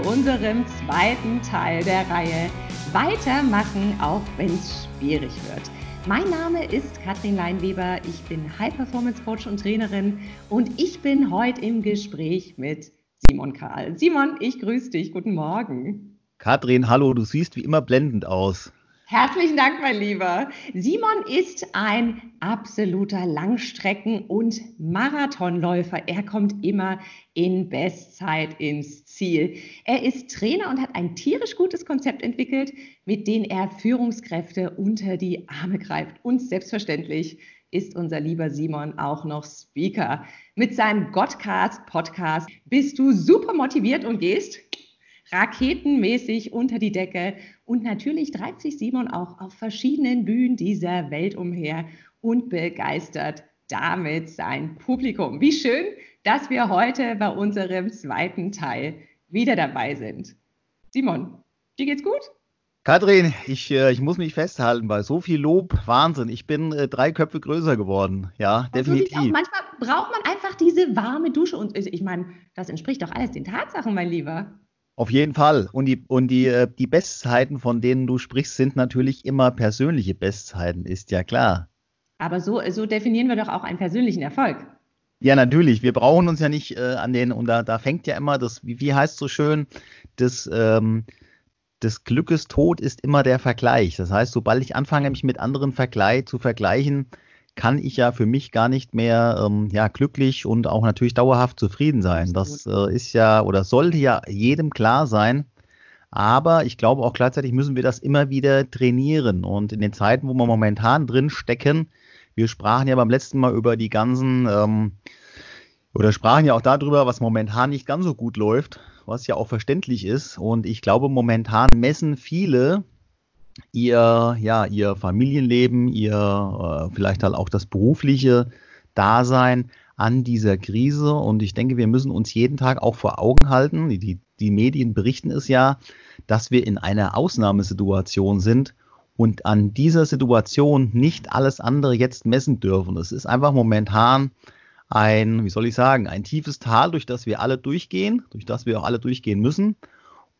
zu unserem zweiten Teil der Reihe Weitermachen, auch wenn es schwierig wird. Mein Name ist Katrin Leinweber, ich bin High Performance Coach und Trainerin und ich bin heute im Gespräch mit Simon Karl. Simon, ich grüße dich, guten Morgen. Katrin, hallo, du siehst wie immer blendend aus. Herzlichen Dank, mein Lieber. Simon ist ein absoluter Langstrecken- und Marathonläufer. Er kommt immer in Bestzeit ins Ziel. Er ist Trainer und hat ein tierisch gutes Konzept entwickelt, mit dem er Führungskräfte unter die Arme greift. Und selbstverständlich ist unser lieber Simon auch noch Speaker. Mit seinem Godcast-Podcast bist du super motiviert und gehst raketenmäßig unter die Decke. Und natürlich treibt sich Simon auch auf verschiedenen Bühnen dieser Welt umher und begeistert damit sein Publikum. Wie schön, dass wir heute bei unserem zweiten Teil wieder dabei sind. Simon, dir geht's gut? Kathrin, ich, äh, ich muss mich festhalten, bei so viel Lob, Wahnsinn. Ich bin äh, drei Köpfe größer geworden. Ja, definitiv. So Manchmal braucht man einfach diese warme Dusche. Und ich meine, das entspricht doch alles den Tatsachen, mein Lieber. Auf jeden Fall. Und die, und die, äh, die Bestzeiten, von denen du sprichst, sind natürlich immer persönliche Bestzeiten, ist ja klar. Aber so, so definieren wir doch auch einen persönlichen Erfolg. Ja, natürlich. Wir brauchen uns ja nicht äh, an den, und da, da fängt ja immer das, wie, wie heißt so schön, das, ähm, des Glückes Tod ist immer der Vergleich. Das heißt, sobald ich anfange, mich mit anderen Vergleich, zu vergleichen, kann ich ja für mich gar nicht mehr ähm, ja, glücklich und auch natürlich dauerhaft zufrieden sein. Das äh, ist ja oder sollte ja jedem klar sein. Aber ich glaube auch gleichzeitig müssen wir das immer wieder trainieren. Und in den Zeiten, wo wir momentan drin stecken, wir sprachen ja beim letzten Mal über die ganzen, ähm, oder sprachen ja auch darüber, was momentan nicht ganz so gut läuft, was ja auch verständlich ist. Und ich glaube, momentan messen viele ihr, ja, ihr Familienleben, ihr äh, vielleicht halt auch das berufliche Dasein an dieser Krise. Und ich denke, wir müssen uns jeden Tag auch vor Augen halten. Die, die Medien berichten es ja, dass wir in einer Ausnahmesituation sind und an dieser Situation nicht alles andere jetzt messen dürfen. Es ist einfach momentan ein, wie soll ich sagen, ein tiefes Tal, durch das wir alle durchgehen, durch das wir auch alle durchgehen müssen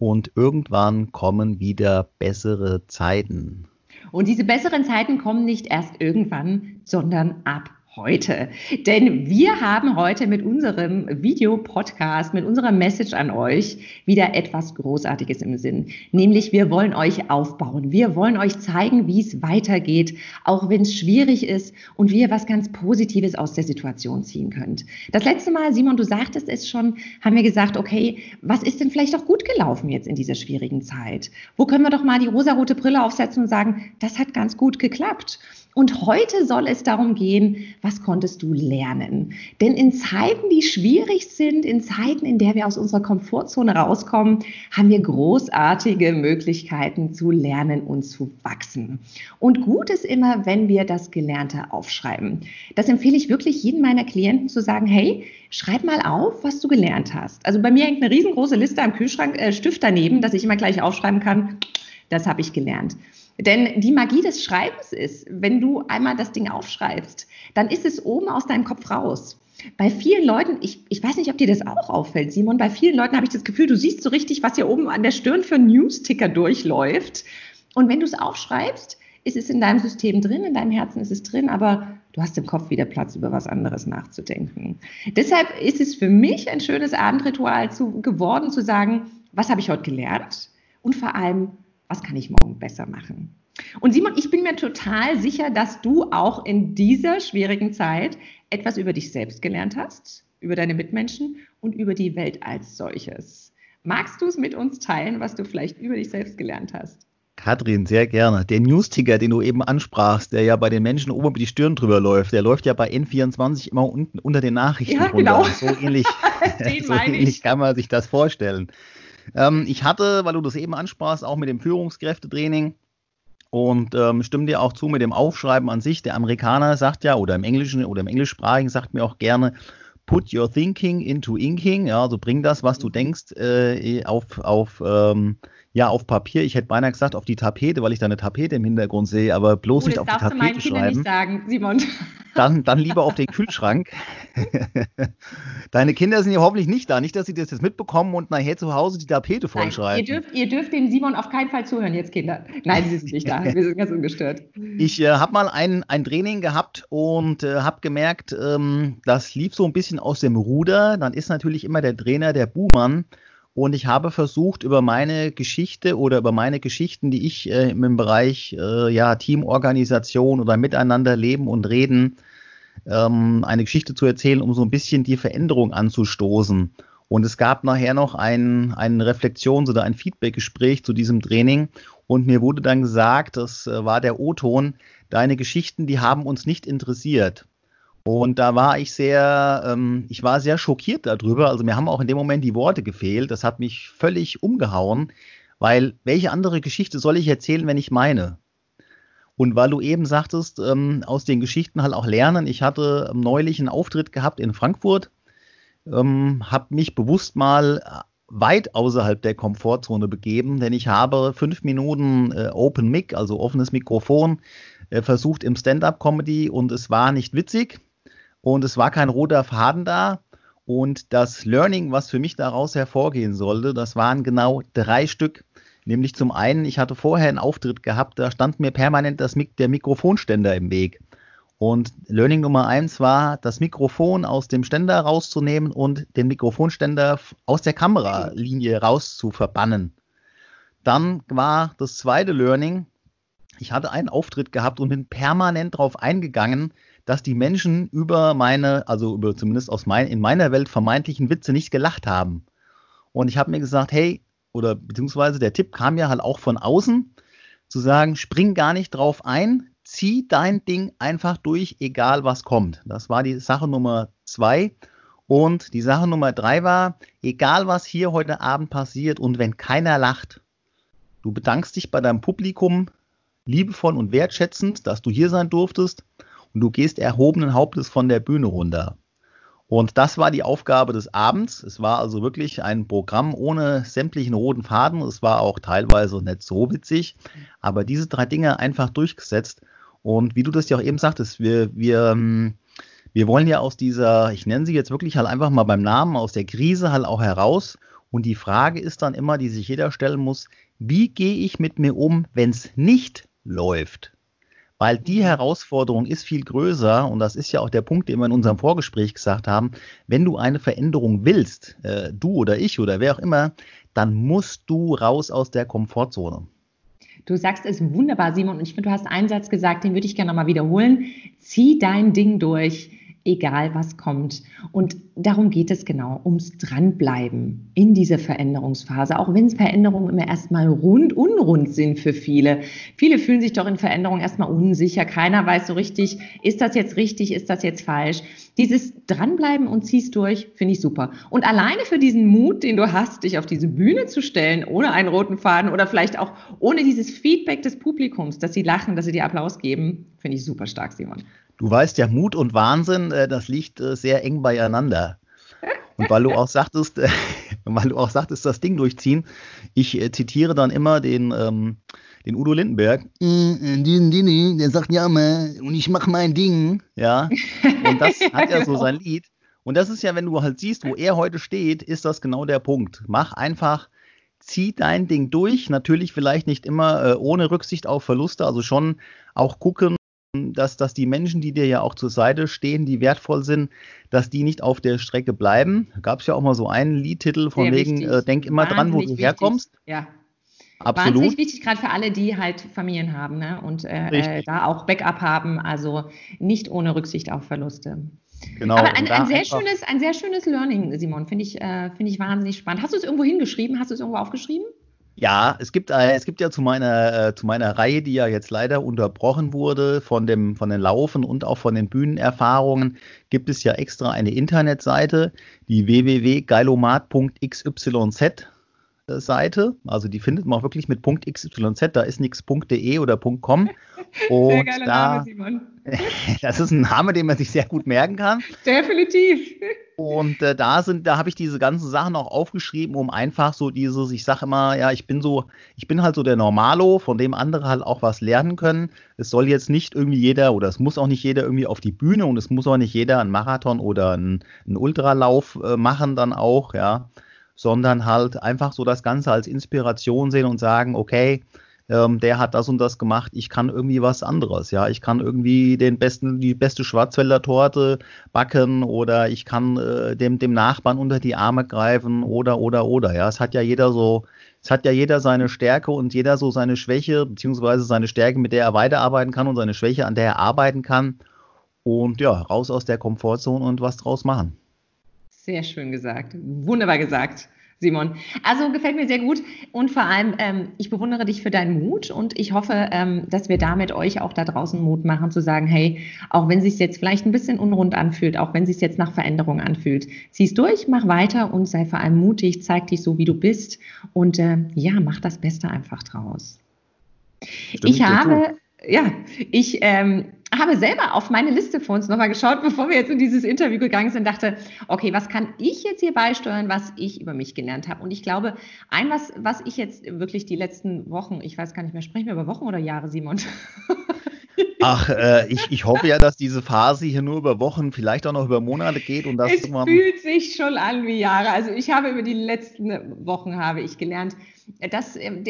und irgendwann kommen wieder bessere Zeiten. Und diese besseren Zeiten kommen nicht erst irgendwann, sondern ab heute. Denn wir haben heute mit unserem Videopodcast, mit unserer Message an euch wieder etwas Großartiges im Sinn. Nämlich wir wollen euch aufbauen. Wir wollen euch zeigen, wie es weitergeht, auch wenn es schwierig ist und wie ihr was ganz Positives aus der Situation ziehen könnt. Das letzte Mal, Simon, du sagtest es schon, haben wir gesagt, okay, was ist denn vielleicht auch gut gelaufen jetzt in dieser schwierigen Zeit? Wo können wir doch mal die rosarote Brille aufsetzen und sagen, das hat ganz gut geklappt? Und heute soll es darum gehen, was konntest du lernen? Denn in Zeiten, die schwierig sind, in Zeiten, in der wir aus unserer Komfortzone rauskommen, haben wir großartige Möglichkeiten zu lernen und zu wachsen. Und gut ist immer, wenn wir das Gelernte aufschreiben. Das empfehle ich wirklich jedem meiner Klienten zu sagen, hey, schreib mal auf, was du gelernt hast. Also bei mir hängt eine riesengroße Liste am Kühlschrank, äh, Stift daneben, dass ich immer gleich aufschreiben kann, das habe ich gelernt. Denn die Magie des Schreibens ist, wenn du einmal das Ding aufschreibst, dann ist es oben aus deinem Kopf raus. Bei vielen Leuten, ich, ich weiß nicht, ob dir das auch auffällt, Simon, bei vielen Leuten habe ich das Gefühl, du siehst so richtig, was hier oben an der Stirn für News-Ticker durchläuft. Und wenn du es aufschreibst, ist es in deinem System drin, in deinem Herzen ist es drin, aber du hast im Kopf wieder Platz, über was anderes nachzudenken. Deshalb ist es für mich ein schönes Abendritual zu, geworden, zu sagen, was habe ich heute gelernt und vor allem, was kann ich morgen besser machen? Und Simon, ich bin mir total sicher, dass du auch in dieser schwierigen Zeit etwas über dich selbst gelernt hast, über deine Mitmenschen und über die Welt als solches. Magst du es mit uns teilen, was du vielleicht über dich selbst gelernt hast? Katrin, sehr gerne. Der News-Ticker, den du eben ansprachst, der ja bei den Menschen oben über die Stirn drüber läuft, der läuft ja bei N24 immer unten unter den Nachrichten ja, Genau. So ähnlich, so ähnlich kann man sich das vorstellen. Ähm, ich hatte, weil du das eben ansprachst, auch mit dem Führungskräftetraining und ähm, stimme dir auch zu mit dem Aufschreiben an sich. Der Amerikaner sagt ja, oder im Englischen oder im Englischsprachigen sagt mir auch gerne, put your thinking into inking. Ja, also bring das, was du denkst, äh, auf, auf, ähm, Ja, auf Papier. Ich hätte beinahe gesagt auf die Tapete, weil ich da eine Tapete im Hintergrund sehe, aber bloß oh, nicht auf die Tapete du schreiben. Nicht sagen, Simon. Dann, dann lieber auf den Kühlschrank. Deine Kinder sind ja hoffentlich nicht da. Nicht, dass sie das jetzt mitbekommen und nachher zu Hause die Tapete vollschreiben. Ihr dürft, ihr dürft dem Simon auf keinen Fall zuhören jetzt, Kinder. Nein, sie sind nicht da. Wir sind ganz ungestört. Ich äh, habe mal ein, ein Training gehabt und äh, habe gemerkt, ähm, das lief so ein bisschen aus dem Ruder. Dann ist natürlich immer der Trainer der Buhmann. Und ich habe versucht, über meine Geschichte oder über meine Geschichten, die ich äh, im Bereich äh, ja, Teamorganisation oder Miteinander leben und reden, ähm, eine Geschichte zu erzählen, um so ein bisschen die Veränderung anzustoßen. Und es gab nachher noch ein, ein Reflexions- oder ein Feedbackgespräch zu diesem Training. Und mir wurde dann gesagt, das äh, war der O-Ton, deine Geschichten, die haben uns nicht interessiert. Und da war ich sehr, ähm, ich war sehr schockiert darüber. Also mir haben auch in dem Moment die Worte gefehlt. Das hat mich völlig umgehauen, weil welche andere Geschichte soll ich erzählen, wenn ich meine? Und weil du eben sagtest, ähm, aus den Geschichten halt auch lernen. Ich hatte neulich einen Auftritt gehabt in Frankfurt, ähm, habe mich bewusst mal weit außerhalb der Komfortzone begeben, denn ich habe fünf Minuten äh, Open Mic, also offenes Mikrofon, äh, versucht im Stand-up-Comedy und es war nicht witzig und es war kein roter Faden da. Und das Learning, was für mich daraus hervorgehen sollte, das waren genau drei Stück. Nämlich zum einen, ich hatte vorher einen Auftritt gehabt, da stand mir permanent das, der Mikrofonständer im Weg. Und Learning Nummer eins war, das Mikrofon aus dem Ständer rauszunehmen und den Mikrofonständer aus der Kameralinie raus zu verbannen. Dann war das zweite Learning, ich hatte einen Auftritt gehabt und bin permanent darauf eingegangen, dass die Menschen über meine, also über zumindest aus mein, in meiner Welt vermeintlichen Witze nicht gelacht haben. Und ich habe mir gesagt, hey, oder beziehungsweise der Tipp kam ja halt auch von außen, zu sagen, spring gar nicht drauf ein, zieh dein Ding einfach durch, egal was kommt. Das war die Sache Nummer zwei. Und die Sache Nummer drei war, egal was hier heute Abend passiert und wenn keiner lacht, du bedankst dich bei deinem Publikum liebevoll und wertschätzend, dass du hier sein durftest und du gehst erhobenen Hauptes von der Bühne runter. Und das war die Aufgabe des Abends. Es war also wirklich ein Programm ohne sämtlichen roten Faden. Es war auch teilweise nicht so witzig, aber diese drei Dinge einfach durchgesetzt. Und wie du das ja auch eben sagtest, wir, wir, ähm, wir wollen ja aus dieser, ich nenne sie jetzt wirklich halt einfach mal beim Namen, aus der Krise halt auch heraus. Und die Frage ist dann immer, die sich jeder stellen muss, wie gehe ich mit mir um, wenn es nicht läuft? Weil die Herausforderung ist viel größer und das ist ja auch der Punkt, den wir in unserem Vorgespräch gesagt haben. Wenn du eine Veränderung willst, äh, du oder ich oder wer auch immer, dann musst du raus aus der Komfortzone. Du sagst es wunderbar, Simon, und ich finde, du hast einen Satz gesagt, den würde ich gerne nochmal wiederholen. Zieh dein Ding durch egal was kommt. Und darum geht es genau, ums Dranbleiben in dieser Veränderungsphase, auch wenn Veränderungen immer erstmal rund, unrund sind für viele. Viele fühlen sich doch in Veränderungen erstmal unsicher. Keiner weiß so richtig, ist das jetzt richtig, ist das jetzt falsch. Dieses Dranbleiben und ziehst durch, finde ich super. Und alleine für diesen Mut, den du hast, dich auf diese Bühne zu stellen, ohne einen roten Faden oder vielleicht auch ohne dieses Feedback des Publikums, dass sie lachen, dass sie dir Applaus geben, finde ich super stark, Simon. Du weißt ja, Mut und Wahnsinn, äh, das liegt äh, sehr eng beieinander. Und weil du auch sagtest, weil du auch sagtest, das Ding durchziehen, ich äh, zitiere dann immer den, ähm, den Udo Lindenberg. Der sagt ja mal, und ich mache mein Ding. Ja. Und das hat ja so sein Lied. Und das ist ja, wenn du halt siehst, wo er heute steht, ist das genau der Punkt. Mach einfach, zieh dein Ding durch. Natürlich vielleicht nicht immer äh, ohne Rücksicht auf Verluste, also schon auch gucken, dass, dass die Menschen, die dir ja auch zur Seite stehen, die wertvoll sind, dass die nicht auf der Strecke bleiben. Gab es ja auch mal so einen Liedtitel von Sehr wegen, äh, denk immer Wahnsinnig dran, wo du wichtig. herkommst. Ja. Absolut. Wahnsinnig wichtig, gerade für alle, die halt Familien haben ne? und äh, äh, da auch Backup haben, also nicht ohne Rücksicht auf Verluste. Genau. Aber ein, ein sehr schönes, ein sehr schönes Learning, Simon, finde ich, äh, finde ich wahnsinnig spannend. Hast du es irgendwo hingeschrieben? Hast du es irgendwo aufgeschrieben? Ja, es gibt, äh, es gibt ja zu meiner, äh, zu meiner Reihe, die ja jetzt leider unterbrochen wurde von, dem, von den Laufen und auch von den Bühnenerfahrungen, gibt es ja extra eine Internetseite, die www.geilomat.xyz Seite. Also die findet man auch wirklich mit .xyz, da ist nichts .de oder .com. Und sehr geiler da, Name, Simon. das ist ein Name, den man sich sehr gut merken kann. Definitiv. Und äh, da sind, da habe ich diese ganzen Sachen auch aufgeschrieben, um einfach so dieses, ich sage immer, ja, ich bin so, ich bin halt so der Normalo, von dem andere halt auch was lernen können. Es soll jetzt nicht irgendwie jeder oder es muss auch nicht jeder irgendwie auf die Bühne und es muss auch nicht jeder einen Marathon oder einen, einen Ultralauf äh, machen dann auch, ja, sondern halt einfach so das Ganze als Inspiration sehen und sagen, okay, ähm, der hat das und das gemacht, ich kann irgendwie was anderes, ja, ich kann irgendwie den besten, die beste Schwarzwälder Torte backen oder ich kann äh, dem, dem Nachbarn unter die Arme greifen oder, oder, oder, ja, es hat ja jeder so, es hat ja jeder seine Stärke und jeder so seine Schwäche, beziehungsweise seine Stärke, mit der er weiterarbeiten kann und seine Schwäche, an der er arbeiten kann. Und ja, raus aus der Komfortzone und was draus machen. Sehr schön gesagt. Wunderbar gesagt. Simon. Also gefällt mir sehr gut und vor allem, ähm, ich bewundere dich für deinen Mut und ich hoffe, ähm, dass wir damit euch auch da draußen Mut machen, zu sagen, hey, auch wenn es sich jetzt vielleicht ein bisschen unrund anfühlt, auch wenn es sich jetzt nach Veränderung anfühlt, zieh's durch, mach weiter und sei vor allem mutig, zeig dich so, wie du bist und äh, ja, mach das Beste einfach draus. Stimmt, ich habe, ja, ich ähm, habe selber auf meine Liste vor uns nochmal geschaut, bevor wir jetzt in dieses Interview gegangen sind, dachte, okay, was kann ich jetzt hier beisteuern, was ich über mich gelernt habe? Und ich glaube, ein was, was ich jetzt wirklich die letzten Wochen, ich weiß gar nicht mehr, sprechen wir über Wochen oder Jahre, Simon? Ach, äh, ich, ich hoffe ja, dass diese Phase hier nur über Wochen, vielleicht auch noch über Monate geht und das es fühlt sich schon an wie Jahre. Also ich habe über die letzten Wochen habe ich gelernt, dass, ähm,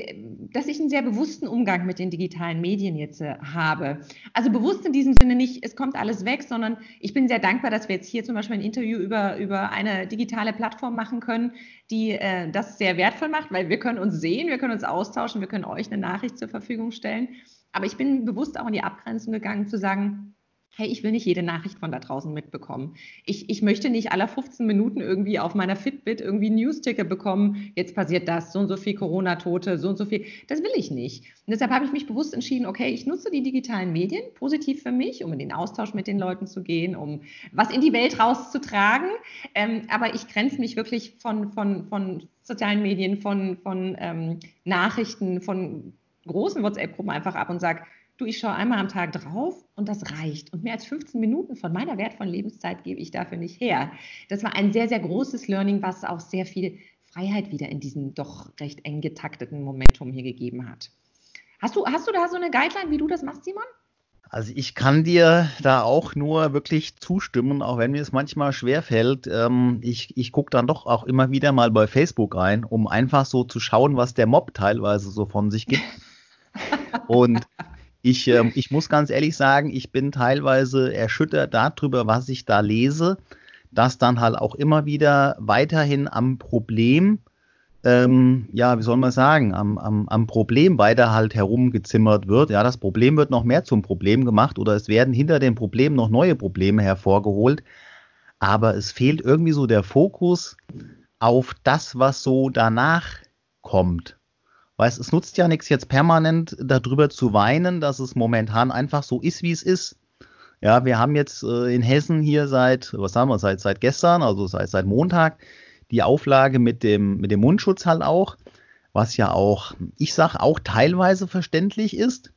dass ich einen sehr bewussten Umgang mit den digitalen Medien jetzt äh, habe. Also bewusst in diesem Sinne nicht, es kommt alles weg, sondern ich bin sehr dankbar, dass wir jetzt hier zum Beispiel ein Interview über, über eine digitale Plattform machen können, die äh, das sehr wertvoll macht, weil wir können uns sehen, wir können uns austauschen, wir können euch eine Nachricht zur Verfügung stellen. Aber ich bin bewusst auch in die Abgrenzung gegangen, zu sagen, hey, ich will nicht jede Nachricht von da draußen mitbekommen. Ich, ich möchte nicht alle 15 Minuten irgendwie auf meiner Fitbit irgendwie News-Ticker bekommen, jetzt passiert das, so und so viel Corona-Tote, so und so viel. Das will ich nicht. Und deshalb habe ich mich bewusst entschieden, okay, ich nutze die digitalen Medien positiv für mich, um in den Austausch mit den Leuten zu gehen, um was in die Welt rauszutragen. Ähm, aber ich grenze mich wirklich von, von, von sozialen Medien, von, von ähm, Nachrichten, von großen WhatsApp-Gruppen einfach ab und sage, du, ich schaue einmal am Tag drauf und das reicht. Und mehr als 15 Minuten von meiner wertvollen Lebenszeit gebe ich dafür nicht her. Das war ein sehr, sehr großes Learning, was auch sehr viel Freiheit wieder in diesem doch recht eng getakteten Momentum hier gegeben hat. Hast du, hast du da so eine Guideline, wie du das machst, Simon? Also ich kann dir da auch nur wirklich zustimmen, auch wenn mir es manchmal schwerfällt. Ähm, ich ich gucke dann doch auch immer wieder mal bei Facebook rein, um einfach so zu schauen, was der Mob teilweise so von sich gibt. Und ich, äh, ich muss ganz ehrlich sagen, ich bin teilweise erschüttert darüber, was ich da lese, dass dann halt auch immer wieder weiterhin am Problem, ähm, ja, wie soll man sagen, am, am, am Problem weiter halt herumgezimmert wird. Ja, das Problem wird noch mehr zum Problem gemacht oder es werden hinter dem Problem noch neue Probleme hervorgeholt. Aber es fehlt irgendwie so der Fokus auf das, was so danach kommt. Weißt, es nutzt ja nichts, jetzt permanent darüber zu weinen, dass es momentan einfach so ist, wie es ist. Ja, wir haben jetzt äh, in Hessen hier seit, was sagen wir, seit, seit gestern, also seit, seit Montag, die Auflage mit dem, mit dem Mundschutz halt auch, was ja auch, ich sag, auch teilweise verständlich ist.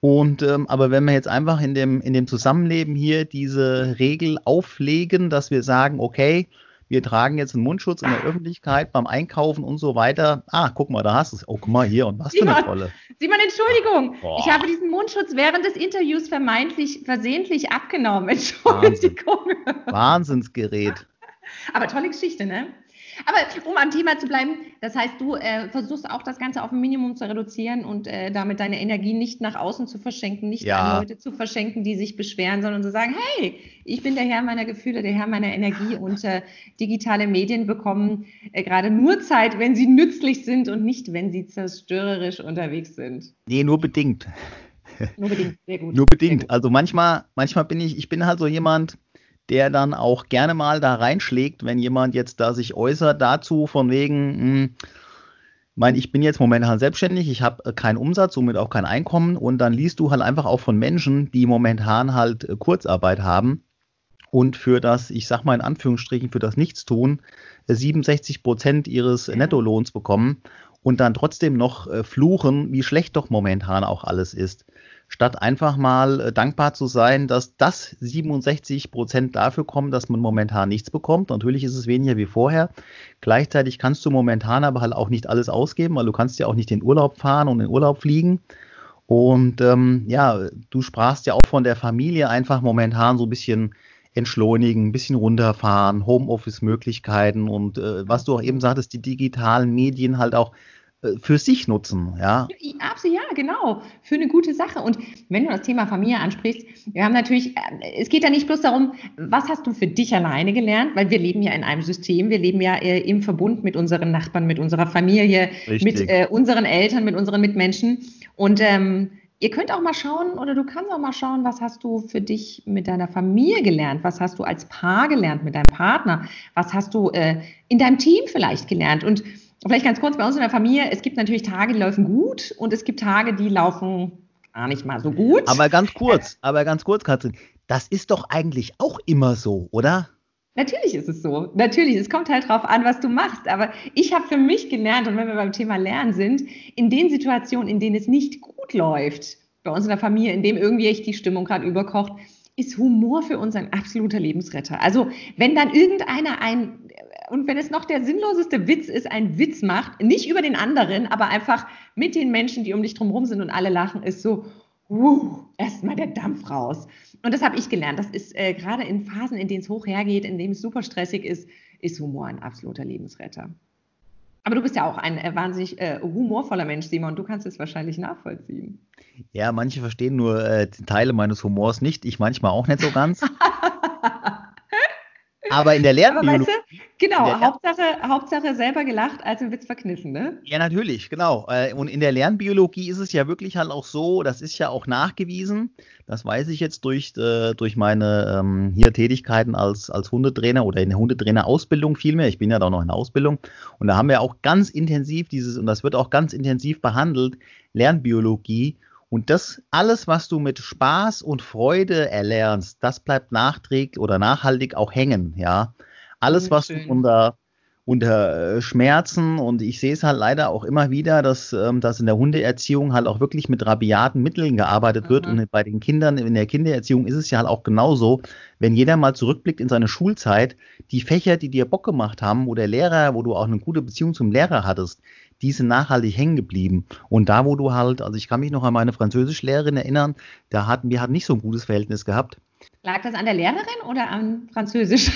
Und ähm, aber wenn wir jetzt einfach in dem, in dem Zusammenleben hier diese Regel auflegen, dass wir sagen, okay, wir tragen jetzt einen Mundschutz in der Öffentlichkeit beim Einkaufen und so weiter. Ah, guck mal, da hast du es. Oh, guck mal hier und was Simon, für eine Rolle. Simon, Entschuldigung. Boah. Ich habe diesen Mundschutz während des Interviews vermeintlich versehentlich abgenommen. Entschuldigung. Wahnsinn. Wahnsinnsgerät. Aber tolle Geschichte, ne? Aber um am Thema zu bleiben, das heißt, du äh, versuchst auch das Ganze auf ein Minimum zu reduzieren und äh, damit deine Energie nicht nach außen zu verschenken, nicht ja. an Leute zu verschenken, die sich beschweren, sondern zu sagen, hey, ich bin der Herr meiner Gefühle, der Herr meiner Energie und äh, digitale Medien bekommen äh, gerade nur Zeit, wenn sie nützlich sind und nicht, wenn sie zerstörerisch unterwegs sind. Nee, nur bedingt. Nur bedingt, sehr gut. Nur bedingt. Gut. Also manchmal, manchmal bin ich, ich bin halt so jemand, der dann auch gerne mal da reinschlägt, wenn jemand jetzt da sich äußert dazu, von wegen, mh, hm, mein, ich bin jetzt momentan selbstständig, ich habe keinen Umsatz, somit auch kein Einkommen und dann liest du halt einfach auch von Menschen, die momentan halt äh, Kurzarbeit haben und für das, ich sag mal in Anführungsstrichen, für das Nichtstun 67 äh, Prozent ihres Nettolohns bekommen und dann trotzdem noch äh, fluchen, wie schlecht doch momentan auch alles ist. Statt einfach mal äh, dankbar zu sein, dass das 67 Prozent dafür kommen, dass man momentan nichts bekommt. Natürlich ist es weniger wie vorher. Gleichzeitig kannst du momentan aber halt auch nicht alles ausgeben, weil du kannst ja auch nicht in Urlaub fahren und in Urlaub fliegen. Und ähm, ja, du sprachst ja auch von der Familie einfach momentan so ein bisschen entschleunigen, ein bisschen runterfahren, Homeoffice-Möglichkeiten und äh, was du auch eben sagtest, die digitalen Medien halt auch für sich nutzen, ja. Absolut, ja, genau. Für eine gute Sache. Und wenn du das Thema Familie ansprichst, wir haben natürlich, äh, es geht ja nicht bloß darum, was hast du für dich alleine gelernt, weil wir leben ja in einem System, wir leben ja äh, im Verbund mit unseren Nachbarn, mit unserer Familie, Richtig. mit äh, unseren Eltern, mit unseren Mitmenschen. Und ähm, Ihr könnt auch mal schauen oder du kannst auch mal schauen, was hast du für dich mit deiner Familie gelernt? Was hast du als Paar gelernt mit deinem Partner? Was hast du äh, in deinem Team vielleicht gelernt? Und vielleicht ganz kurz bei uns in der Familie, es gibt natürlich Tage, die laufen gut und es gibt Tage, die laufen gar nicht mal so gut. Aber ganz kurz, aber ganz kurz, Katrin, das ist doch eigentlich auch immer so, oder? Natürlich ist es so. Natürlich, es kommt halt drauf an, was du machst. Aber ich habe für mich gelernt, und wenn wir beim Thema Lernen sind, in den Situationen, in denen es nicht gut läuft, bei uns in der Familie, in dem irgendwie echt die Stimmung gerade überkocht, ist Humor für uns ein absoluter Lebensretter. Also wenn dann irgendeiner ein, und wenn es noch der sinnloseste Witz ist, einen Witz macht, nicht über den anderen, aber einfach mit den Menschen, die um dich drumherum sind und alle lachen, ist so, uh, erstmal der Dampf raus. Und das habe ich gelernt. Das ist äh, gerade in Phasen, in denen es hoch hergeht, in denen es super stressig ist, ist Humor ein absoluter Lebensretter. Aber du bist ja auch ein äh, wahnsinnig äh, humorvoller Mensch, Simon. Du kannst es wahrscheinlich nachvollziehen. Ja, manche verstehen nur äh, Teile meines Humors nicht. Ich manchmal auch nicht so ganz. Aber in der Lernbiologie. Weißt genau, Hauptsache, Hauptsache selber gelacht, als im Witz verkniffen, ne? Ja, natürlich, genau. Äh, und in der Lernbiologie ist es ja wirklich halt auch so, das ist ja auch nachgewiesen. Das weiß ich jetzt durch, äh, durch meine ähm, hier Tätigkeiten als, als Hundetrainer oder in der Hundetrainer-Ausbildung vielmehr. Ich bin ja da noch in der Ausbildung. Und da haben wir auch ganz intensiv dieses, und das wird auch ganz intensiv behandelt, Lernbiologie. Und das alles, was du mit Spaß und Freude erlernst, das bleibt nachträglich oder nachhaltig auch hängen, ja. Alles, was du unter, unter äh, Schmerzen und ich sehe es halt leider auch immer wieder, dass, ähm, dass in der Hundeerziehung halt auch wirklich mit rabiaten Mitteln gearbeitet Aha. wird und bei den Kindern in der Kindererziehung ist es ja halt auch genauso, wenn jeder mal zurückblickt in seine Schulzeit, die Fächer, die dir Bock gemacht haben, wo der Lehrer, wo du auch eine gute Beziehung zum Lehrer hattest, die sind nachhaltig hängen geblieben. Und da, wo du halt, also ich kann mich noch an meine Französischlehrerin erinnern, da hatten wir halt nicht so ein gutes Verhältnis gehabt. Lag das an der Lehrerin oder am Französisch?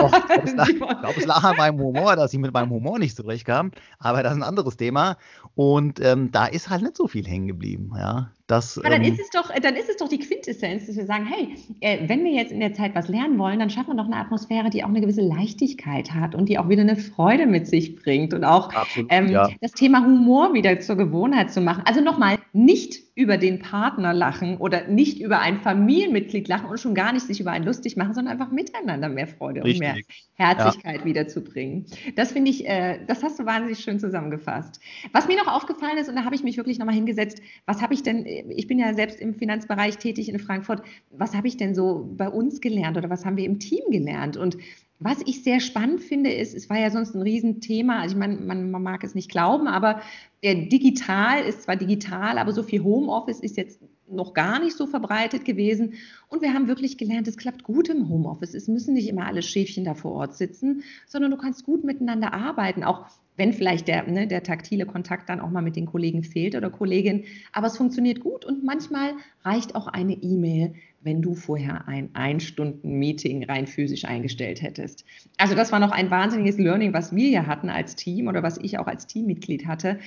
Och, ich glaube, es lag an meinem Humor, dass ich mit meinem Humor nicht zurechtkam. Aber das ist ein anderes Thema. Und ähm, da ist halt nicht so viel hängen geblieben. Ja, das, ja, dann, ähm, ist es doch, dann ist es doch die Quintessenz, dass wir sagen, hey, äh, wenn wir jetzt in der Zeit was lernen wollen, dann schaffen wir doch eine Atmosphäre, die auch eine gewisse Leichtigkeit hat und die auch wieder eine Freude mit sich bringt und auch Absolut, ähm, ja. das Thema Humor wieder zur Gewohnheit zu machen. Also nochmal, nicht über den Partner lachen oder nicht über ein Familienmitglied lachen und schon gar nicht sich über einen lustig machen, sondern einfach miteinander mehr Freude Richtig. und mehr Herzlichkeit ja. wiederzubringen. Das finde ich, äh, das hast du wahnsinnig schön zusammengefasst. Was mir noch aufgefallen ist, und da habe ich mich wirklich nochmal hingesetzt, was habe ich denn ich bin ja selbst im Finanzbereich tätig in Frankfurt. Was habe ich denn so bei uns gelernt oder was haben wir im Team gelernt? Und was ich sehr spannend finde, ist, es war ja sonst ein Riesenthema, also ich meine, man, man mag es nicht glauben, aber digital ist zwar digital, aber so viel Homeoffice ist jetzt noch gar nicht so verbreitet gewesen. Und wir haben wirklich gelernt, es klappt gut im Homeoffice. Es müssen nicht immer alle Schäfchen da vor Ort sitzen, sondern du kannst gut miteinander arbeiten. Auch wenn vielleicht der, ne, der taktile Kontakt dann auch mal mit den Kollegen fehlt oder Kolleginnen. Aber es funktioniert gut und manchmal reicht auch eine E-Mail, wenn du vorher ein Ein-Stunden-Meeting rein physisch eingestellt hättest. Also das war noch ein wahnsinniges Learning, was wir hier hatten als Team oder was ich auch als Teammitglied hatte,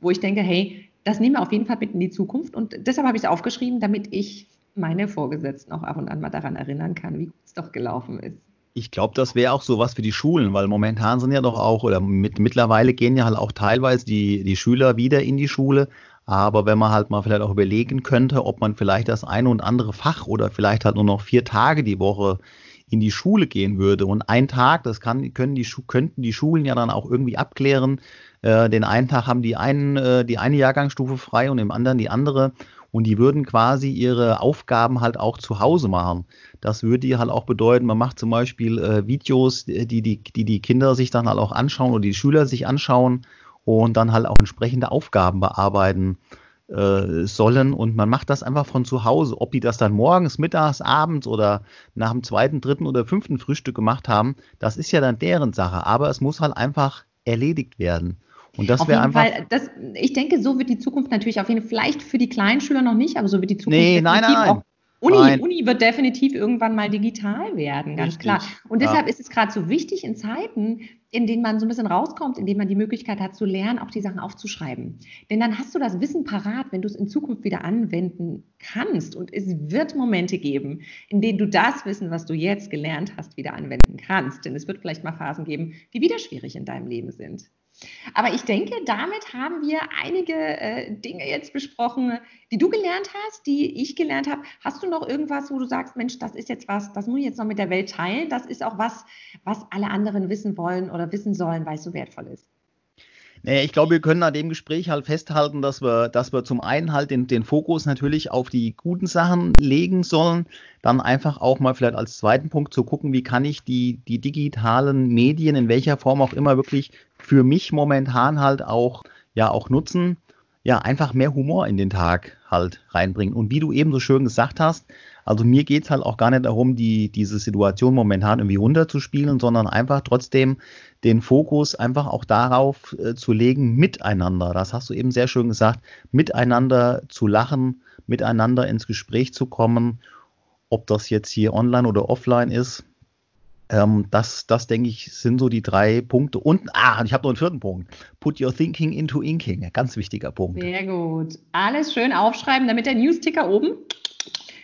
wo ich denke, hey, das nehmen wir auf jeden Fall mit in die Zukunft und deshalb habe ich es aufgeschrieben, damit ich meine Vorgesetzten auch ab und an mal daran erinnern kann, wie gut es doch gelaufen ist. Ich glaube, das wäre auch sowas für die Schulen, weil momentan sind ja doch auch, oder mit, mittlerweile gehen ja halt auch teilweise die, die Schüler wieder in die Schule. Aber wenn man halt mal vielleicht auch überlegen könnte, ob man vielleicht das eine und andere Fach oder vielleicht halt nur noch vier Tage die Woche in die Schule gehen würde. Und ein Tag, das kann, können die, könnten die Schulen ja dann auch irgendwie abklären. Äh, den einen Tag haben die einen, äh, die eine Jahrgangsstufe frei und im anderen die andere und die würden quasi ihre Aufgaben halt auch zu Hause machen. Das würde halt auch bedeuten, man macht zum Beispiel äh, Videos, die die, die die Kinder sich dann halt auch anschauen oder die Schüler sich anschauen und dann halt auch entsprechende Aufgaben bearbeiten äh, sollen. Und man macht das einfach von zu Hause. Ob die das dann morgens, mittags, abends oder nach dem zweiten, dritten oder fünften Frühstück gemacht haben, das ist ja dann deren Sache. Aber es muss halt einfach erledigt werden. Und das wäre einfach. Fall, das, ich denke, so wird die Zukunft natürlich auf jeden Fall, vielleicht für die kleinen Schüler noch nicht, aber so wird die Zukunft nee, nein, nein, nein. auch Uni, Uni wird definitiv irgendwann mal digital werden, ganz Richtig. klar. Und deshalb ja. ist es gerade so wichtig in Zeiten, in denen man so ein bisschen rauskommt, in denen man die Möglichkeit hat zu lernen, auch die Sachen aufzuschreiben. Denn dann hast du das Wissen parat, wenn du es in Zukunft wieder anwenden kannst. Und es wird Momente geben, in denen du das Wissen, was du jetzt gelernt hast, wieder anwenden kannst. Denn es wird vielleicht mal Phasen geben, die wieder schwierig in deinem Leben sind. Aber ich denke, damit haben wir einige äh, Dinge jetzt besprochen, die du gelernt hast, die ich gelernt habe. Hast du noch irgendwas, wo du sagst, Mensch, das ist jetzt was, das muss ich jetzt noch mit der Welt teilen? Das ist auch was, was alle anderen wissen wollen oder wissen sollen, weil es so wertvoll ist. Naja, ich glaube, wir können an dem Gespräch halt festhalten, dass wir, dass wir zum einen halt den, den Fokus natürlich auf die guten Sachen legen sollen, dann einfach auch mal vielleicht als zweiten Punkt zu gucken, wie kann ich die, die digitalen Medien in welcher Form auch immer wirklich für mich momentan halt auch, ja, auch nutzen. Ja, einfach mehr Humor in den Tag halt reinbringen. Und wie du eben so schön gesagt hast, also mir geht es halt auch gar nicht darum, die, diese Situation momentan irgendwie runterzuspielen, sondern einfach trotzdem den Fokus einfach auch darauf äh, zu legen, miteinander, das hast du eben sehr schön gesagt, miteinander zu lachen, miteinander ins Gespräch zu kommen, ob das jetzt hier online oder offline ist. Ähm, das, das denke ich, sind so die drei Punkte. Und, ah, ich habe noch einen vierten Punkt. Put your thinking into inking. Ganz wichtiger Punkt. Sehr gut. Alles schön aufschreiben, damit der Newsticker oben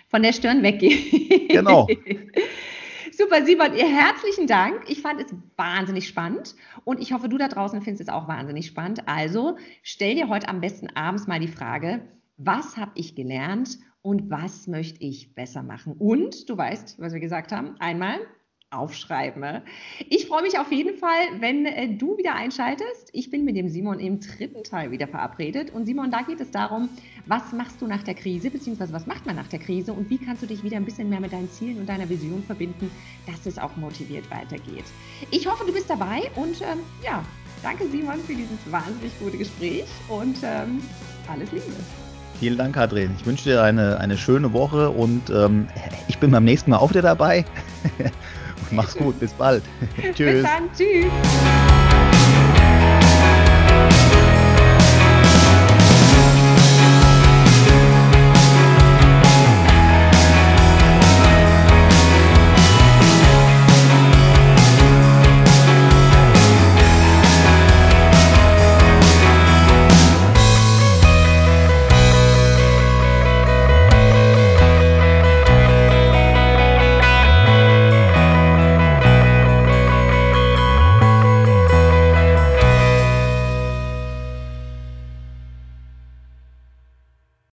von der Stirn weggeht. Genau. Super, Simon, ihr herzlichen Dank. Ich fand es wahnsinnig spannend und ich hoffe, du da draußen findest es auch wahnsinnig spannend. Also stell dir heute am besten abends mal die Frage, was habe ich gelernt und was möchte ich besser machen? Und du weißt, was wir gesagt haben, einmal aufschreiben. Ich freue mich auf jeden Fall, wenn äh, du wieder einschaltest. Ich bin mit dem Simon im dritten Teil wieder verabredet. Und Simon, da geht es darum, was machst du nach der Krise, beziehungsweise was macht man nach der Krise und wie kannst du dich wieder ein bisschen mehr mit deinen Zielen und deiner Vision verbinden, dass es auch motiviert weitergeht. Ich hoffe, du bist dabei und ähm, ja, danke Simon für dieses wahnsinnig gute Gespräch und ähm, alles Liebe. Vielen Dank, Katrin. Ich wünsche dir eine, eine schöne Woche und ähm, ich bin beim nächsten Mal auch wieder dabei. Mach's gut, bis bald. Tschüss. Bis dann, tschüss.